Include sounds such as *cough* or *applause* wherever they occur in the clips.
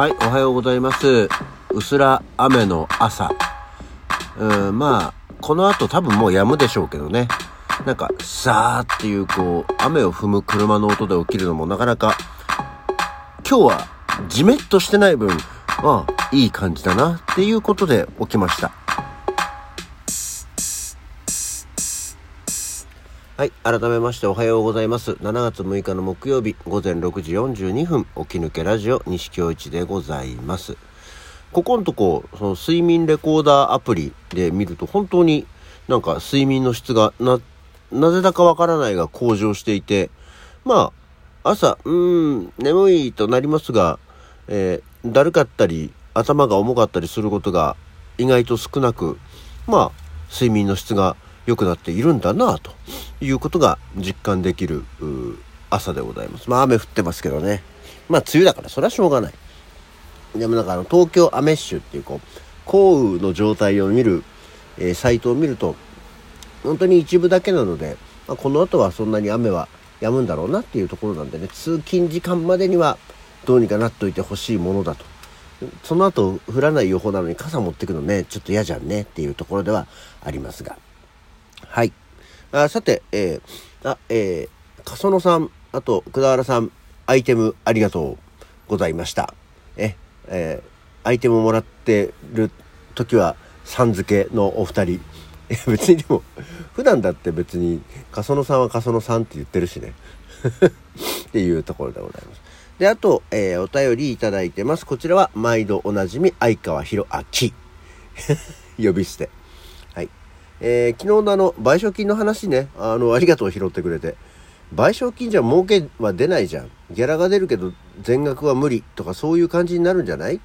はい、おはようございます。うすら雨の朝。うん、まあ、この後多分もう止むでしょうけどね。なんか、さーっていうこう、雨を踏む車の音で起きるのもなかなか、今日はじめっとしてない分、まあ、いい感じだなっていうことで起きました。はい。改めましておはようございます。7月6日の木曜日午前6時42分、起き抜けラジオ西京一でございます。ここのとこ、その睡眠レコーダーアプリで見ると本当になんか睡眠の質がな、なぜだかわからないが向上していて、まあ、朝、うーん、眠いとなりますが、えーだるかったり、頭が重かったりすることが意外と少なく、まあ、睡眠の質が良くなっているんだなということが実感できる朝でございます。まあ雨降ってますけどね。まあ梅雨だからそれはしょうがない。でもなんかあの東京アメッシュっていうこう降雨の状態を見る、えーサイトを見ると本当に一部だけなので、まあ、この後はそんなに雨は止むんだろうなっていうところなんでね通勤時間までにはどうにかなっといてほしいものだとその後降らない予報なのに傘持ってくのねちょっと嫌じゃんねっていうところではありますがはい。あさてえー、あえー、笠野さんあと久田原さんアイテムありがとうございました。ええーアイテムをもらってる時はさん付けのお二人。いや別にでも普段だって別に笠野さんは笠野さんって言ってるしね。*laughs* っていうところでございます。であと、えーお便りいただいてます。こちらは毎度おなじみ相川博明。*laughs* 呼び捨て。えー昨日のあの賠償金の話ね。あのありがとう拾ってくれて。賠償金じゃ儲けは出ないじゃん。ギャラが出るけど全額は無理。とかそういう感じになるんじゃない？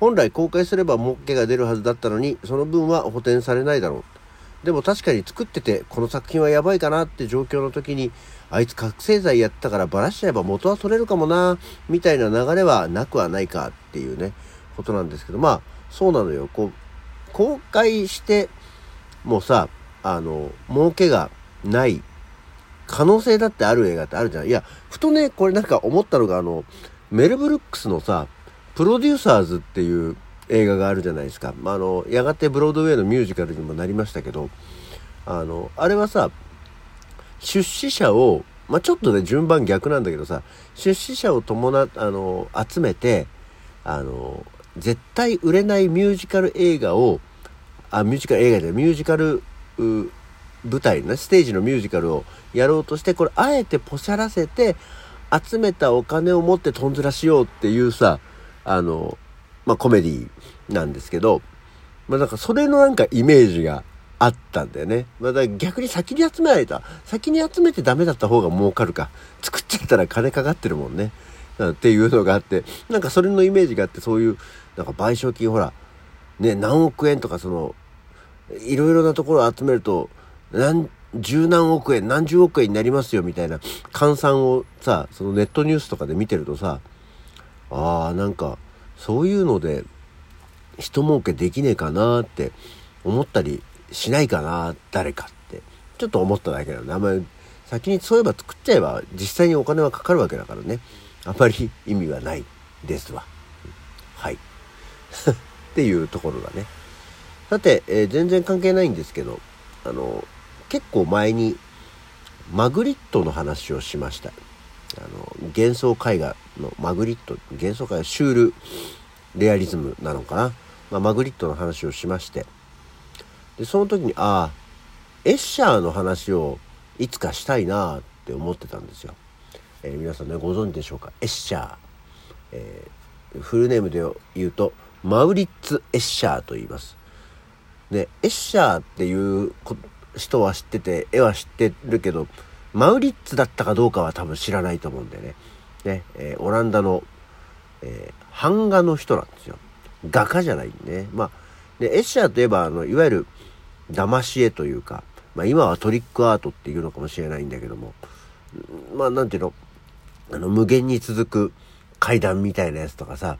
本来公開すれば儲けが出るはずだったのにその分は補填されないだろう。でも確かに作っててこの作品はやばいかなって状況の時にあいつ覚醒剤やったからバラしちゃえば元は取れるかもなみたいな流れはなくはないかっていうねことなんですけど。まあそうなのよ。こう公開してもうさあの儲けがない可能性だってある映画ってあるじゃん。いやふとねこれなんか思ったのがあのメル・ブルックスのさプロデューサーズっていう映画があるじゃないですか、まあ、あのやがてブロードウェイのミュージカルにもなりましたけどあのあれはさ出資者を、まあ、ちょっとね順番逆なんだけどさ出資者を伴あの集めてあの絶対売れないミュージカル映画をあミュージカル映画でミュージカル舞台ねステージのミュージカルをやろうとしてこれあえてポシャらせて集めたお金を持ってとんずらしようっていうさあのまあコメディなんですけどまあなんかそれのなんかイメージがあったんだよね。まあだから逆に先に集められた。先に集めてダメだった方が儲かるか。作っちゃったら金かかってるもんね。っていうのがあって、なんかそれのイメージがあって、そういう、なんか賠償金ほら、ね、何億円とかその、いろいろなところを集めると、何、十何億円、何十億円になりますよみたいな換算をさ、そのネットニュースとかで見てるとさ、ああ、なんか、そういうので、人儲けできねえかなって思ったりしないかな、誰かって。ちょっと思っただけなので、あんまり、先にそういえば作っちゃえば、実際にお金はかかるわけだからね。あんまり意味はないですわ。はい。*laughs* っていうところだね。さて、えー全然関係ないんですけど、あの、結構前に、マグリットの話をしました。あの、幻想絵画のマグリット、幻想絵画、シュールレアリズムなのかな。まあ、マグリットの話をしまして。で、その時に、ああ、エッシャーの話をいつかしたいなって思ってたんですよ。えー皆さんね、ご存知でしょうか？エッシャー。えーフルネームで言うと、マウリッツ・エッシャーと言います。ね、エッシャーっていう人は知ってて、絵は知ってるけど、マウリッツだったかどうかは多分知らないと思うんでね。ね、えーオランダの、えー版画の人なんですよ。画家じゃないんでね。まあ、で、エッシャーといえば、あの、いわゆる、騙し絵というか、まあ今はトリックアートっていうのかもしれないんだけども、まあなんていうの、あの、無限に続く階段みたいなやつとかさ、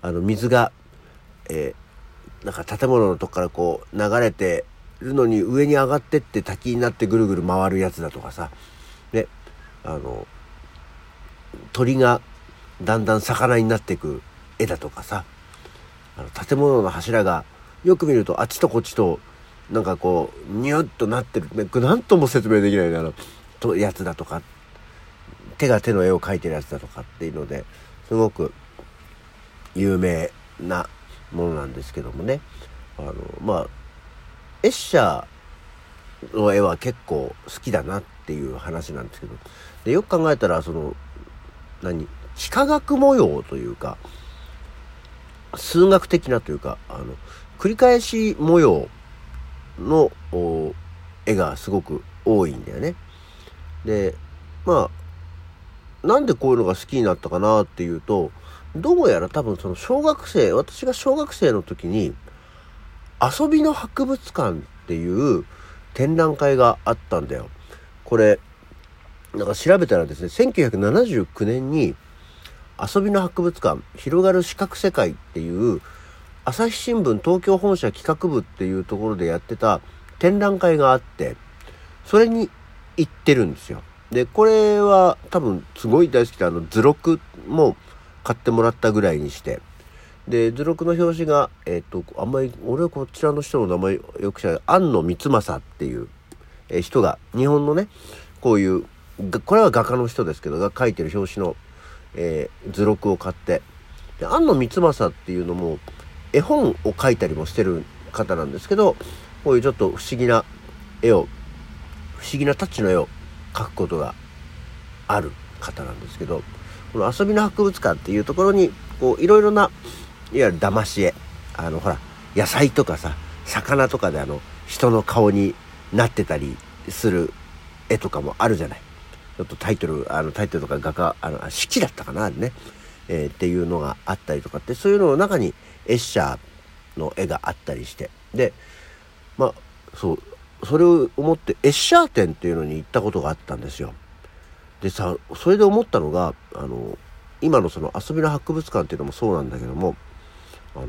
あの、水が、えーなんか建物のとこからこう流れてるのに上に上がってって滝になってぐるぐる回るやつだとかさ、ね、あの、鳥がだんだん魚になっていく絵だとかさ。あの建物の柱がよく見るとあっちとこっちとなんかこうニュッとなってる。何とも説明できないあのとやつだとか。手が手の絵を描いてるやつだとかっていうのですごく有名なものなんですけどもねあのまあエッシャーの絵は結構好きだなっていう話なんですけどでよく考えたらその何幾何学模様というか数学的なというかあの繰り返し模様の絵がすごく多いんだよね。でまあなんでこういうのが好きになったかなっていうとどうやら多分その小学生私が小学生の時に遊びの博物館っていう展覧会があったんだよ。これなんか調べたらですね1979年に遊びの博物館広がる視覚世界っていう朝日新聞東京本社企画部っていうところでやってた展覧会があってそれに行ってるんですよ。でこれは多分すごい大好きであの図録も買ってもらったぐらいにして。で図録の表紙がえっ、ー、とあんまり俺はこちらの人の名前よく知らない庵野光政っていう、えー、人が日本のねこういうこれは画家の人ですけどが書いてる表紙の、えー、図録を買って。で庵野光政っていうのも絵本を描いたりもしてる方なんですけどこういうちょっと不思議な絵を不思議なタッチの絵を描くことがある方なんですけどこの遊びの博物館っていうところにこういろいろないわゆる騙し絵あのほら野菜とかさ魚とかであの人の顔になってたりする絵とかもあるじゃない。ちょっとタイトル、あのタイトルとか画家、あの、式だったかな、ね。えー、っていうのがあったりとかって、そういうのの中にエッシャーの絵があったりして。で、まあ、そう、それを思ってエッシャー展っていうのに行ったことがあったんですよ。でさ、それで思ったのが、あの、今のその遊びの博物館っていうのもそうなんだけども、あの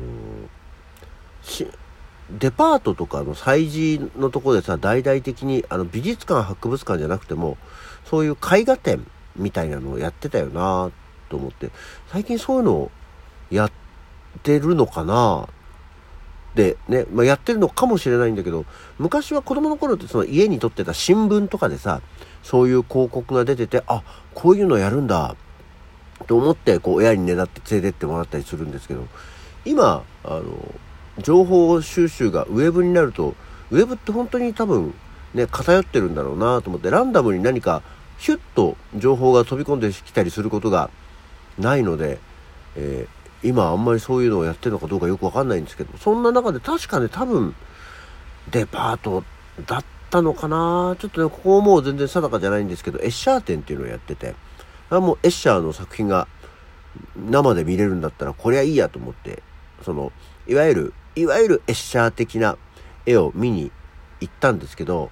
デパートとかの催事のとこでさ、大々的にあの美術館、博物館じゃなくても、そういう絵画展みたいなのをやってたよなと思って、最近そういうのをやってるのかな？でね、まあ、やってるのかもしれないんだけど、昔は子供の頃ってその家に撮ってた新聞とかでさ、そういう広告が出てて、あ、こういうのやるんだ、と思って、こう親にねだって連れてってもらったりするんですけど、今、あの、情報収集がウェブになると、ウェブって本当に多分ね、偏ってるんだろうなと思って、ランダムに何かヒュッと情報が飛び込んできたりすることがないので、えー、今あんまりそういうのをやってるのかどうかよくわかんないんですけど、そんな中で確かね、多分、デパートだったのかな？ちょっとね、ここはもう全然定かじゃないんですけど、エッシャー展っていうのをやってて、あもうエッシャーの作品が生で見れるんだったら、こりゃいいやと思って、その、いわゆるいわゆるエッシャー的な絵を見に行ったんですけど、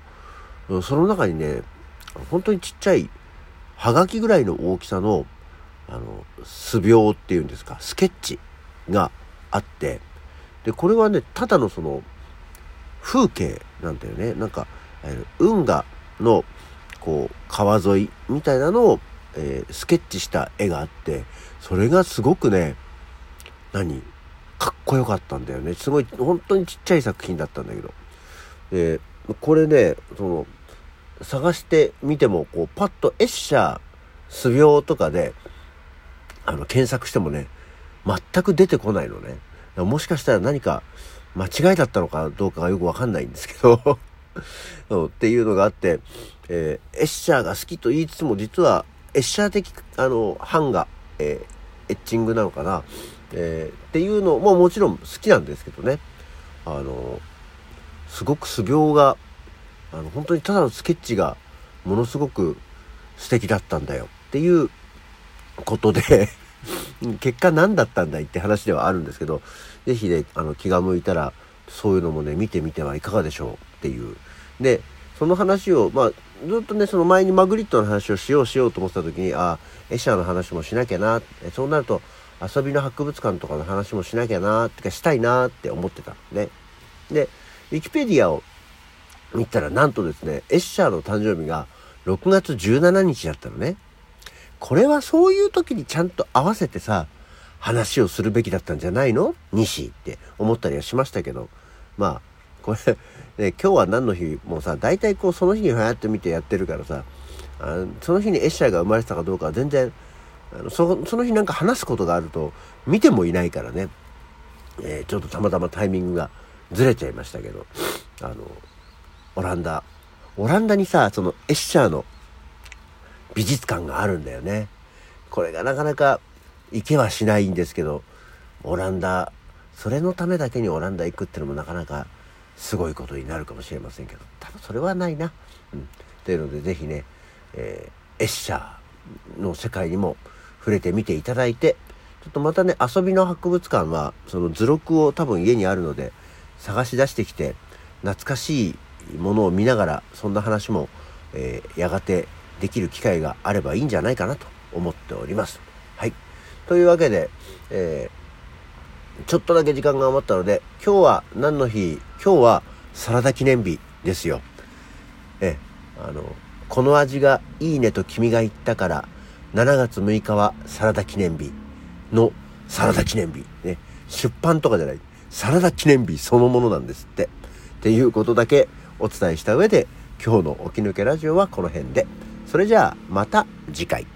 その中にね、本当にちっちゃい、はがきぐらいの大きさの、あの、素描っていうんですか、スケッチがあって、で、これはね、ただのその、風景なんだよね。なんか、え、運河の、こう、川沿いみたいなのを、えー、スケッチした絵があって、それがすごくね、何かっこよかったんだよね。すごい、本当にちっちゃい作品だったんだけど。で、これね、その、探してみても、こう、パッとエッシャー、素描とかで、あの、検索してもね、全く出てこないのね。もしかしたら何か間違いだったのかどうかがよくわかんないんですけど *laughs* っていうのがあって、えー、エッシャーが好きと言いつつも、実は、エッシャー的、あの、版画、えー、エッチングなのかな。えー、っていうのももちろん好きなんですけどね。あのすごく素描があの本当にただのスケッチがものすごく素敵だったんだよ。っていうことで *laughs* 結果何だったんだい？って話ではあるんですけど是非ねあの気が向いたらそういうのもね見てみてはいかがでしょう。っていう。でその話をまあずっとねその前にマグリットの話をしようしようと思ってた時にああエシャーの話もしなきゃなそうなると遊びの博物館とかの話もしなきゃなってかしたいなって思ってた。んで、で、ウィキペディアを見たらなんとですね、エッシャーの誕生日が6月17日だったのね。これはそういう時にちゃんと合わせてさ、話をするべきだったんじゃないの？西って思ったりはしましたけど、まあ、これ、ね、今日は何の日もさ、大体こうその日に流行ってみてやってるからさ、あのその日にエッシャーが生まれてたかどうかは全然、あのそその日なんか話すことがあると見てもいないからね、えー、ちょっとたまたまタイミングがずれちゃいましたけど、あの、オランダ、オランダにさ、そのエッシャーの美術館があるんだよね。これがなかなか行けはしないんですけど、オランダ、それのためだけにオランダ行くってのもなかなかすごいことになるかもしれませんけど、多分それはないな。うん。というので、ぜひね、えー、エッシャーの世界にも触れてみていただいて、ちょっとまたね、遊びの博物館は、その図録を多分家にあるので、探し出してきて、懐かしいものを見ながら、そんな話も、えー、やがてできる機会があればいいんじゃないかなと思っております。はい。というわけで、えー、ちょっとだけ時間が余ったので、今日は何の日今日はサラダ記念日ですよ。え、あの、この味がいいねと君が言ったから、7月6日はサラダ記念日のサラダ記念日。ね。出版とかじゃない。サラダ記念日そのものなんですって。っていうことだけお伝えした上で、今日の起き抜けラジオはこの辺で。それじゃあまた次回。